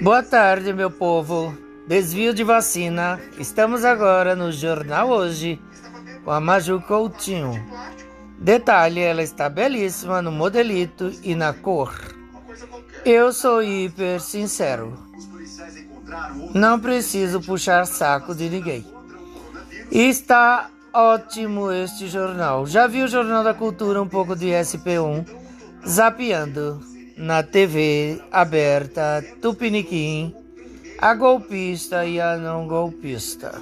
Boa tarde, meu povo. Desvio de vacina. Estamos agora no Jornal Hoje com a Maju Coutinho. Detalhe, ela está belíssima no modelito e na cor. Eu sou hiper sincero. Não preciso puxar saco de ninguém. Está ótimo este jornal. Já vi o Jornal da Cultura um pouco de SP1 zapeando na TV aberta Tupiniquim, a golpista e a não golpista.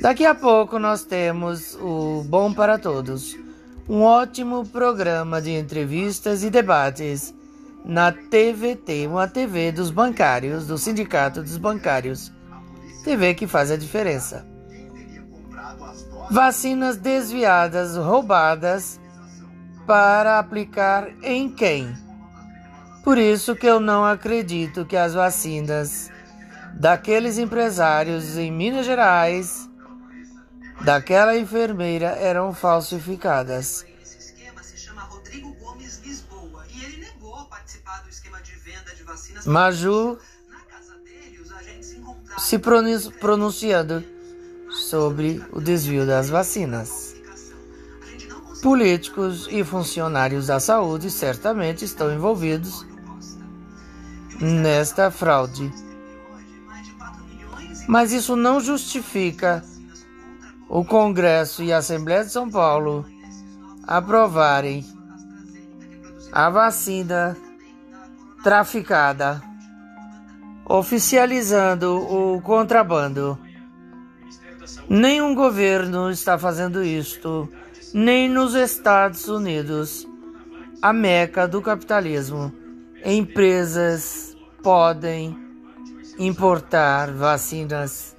Daqui a pouco nós temos o Bom para Todos, um ótimo programa de entrevistas e debates na TVT, uma TV dos bancários, do Sindicato dos Bancários. TV que faz a diferença. Vacinas desviadas, roubadas para aplicar em quem? Por isso que eu não acredito que as vacinas daqueles empresários em Minas Gerais, daquela enfermeira, eram falsificadas. Maju se pronunciando sobre o desvio das vacinas. Políticos e funcionários da saúde certamente estão envolvidos nesta fraude. Mas isso não justifica o Congresso e a Assembleia de São Paulo aprovarem a vacina traficada, oficializando o contrabando. Nenhum governo está fazendo isto, nem nos Estados Unidos, a meca do capitalismo empresas podem importar vacinas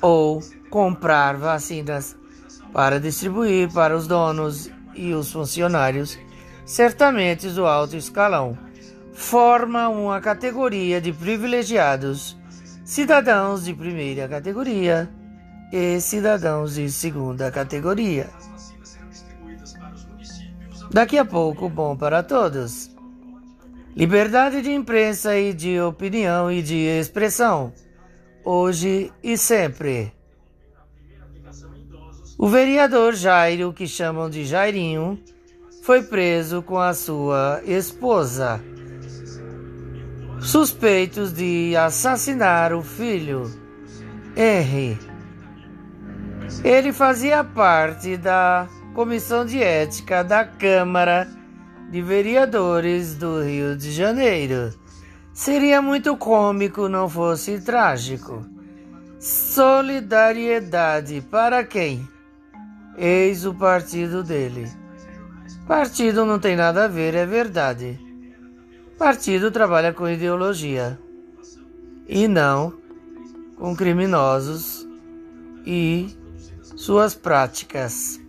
ou comprar vacinas para distribuir para os donos e os funcionários, certamente do alto escalão. Forma uma categoria de privilegiados, cidadãos de primeira categoria e cidadãos de segunda categoria. Daqui a pouco, bom para todos. Liberdade de imprensa e de opinião e de expressão, hoje e sempre. O vereador Jairo, que chamam de Jairinho, foi preso com a sua esposa, suspeitos de assassinar o filho, R. Ele fazia parte da comissão de ética da Câmara de vereadores do Rio de Janeiro. Seria muito cômico não fosse trágico. Solidariedade para quem? Eis o partido dele. Partido não tem nada a ver, é verdade. Partido trabalha com ideologia e não com criminosos e suas práticas.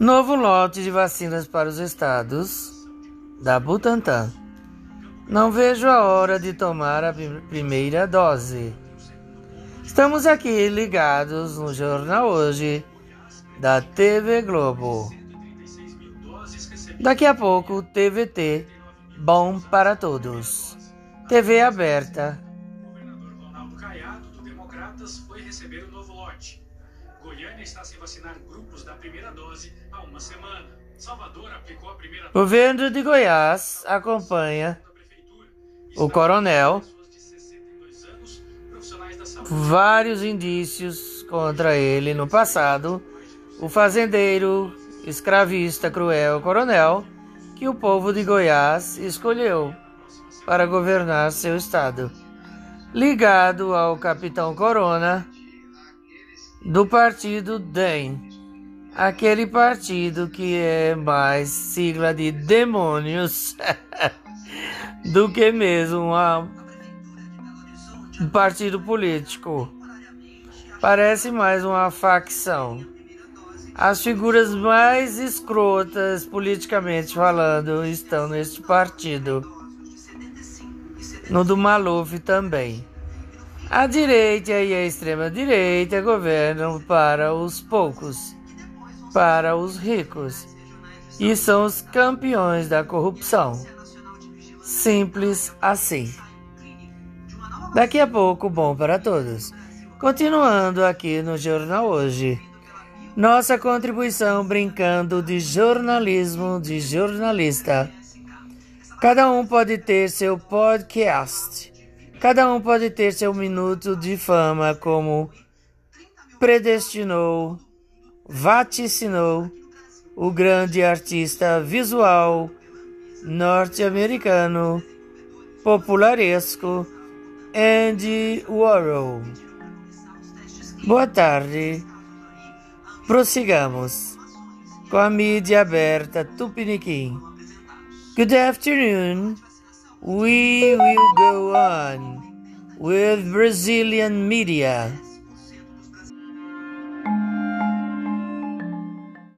Novo lote de vacinas para os estados da Butantan. Não vejo a hora de tomar a primeira dose. Estamos aqui ligados no Jornal Hoje da TV Globo. Daqui a pouco, TVT, bom para todos. TV aberta. O governador Ronaldo Caiado, do Democratas, foi receber o novo lote. Goiânia está sem vacinar grupos da primeira dose há uma semana. Salvador aplicou a primeira dose. Governo de Goiás acompanha o coronel. Vários indícios contra ele no passado. O fazendeiro escravista cruel coronel que o povo de Goiás escolheu para governar seu estado. Ligado ao capitão Corona, do partido DEM, aquele partido que é mais sigla de demônios do que mesmo um partido político. Parece mais uma facção. As figuras mais escrotas, politicamente falando, estão neste partido. No do Maluf também. A direita e a extrema-direita governam para os poucos, para os ricos. e são os campeões da corrupção. Simples assim. Daqui a pouco, bom para todos. Continuando aqui no Jornal Hoje. Nossa contribuição brincando de jornalismo de jornalista. Cada um pode ter seu podcast. Cada um pode ter seu minuto de fama como predestinou, vaticinou o grande artista visual norte-americano popularesco Andy Warhol. Boa tarde. Prossigamos com a mídia aberta Tupiniquim. Good afternoon. We will go on with Brazilian media.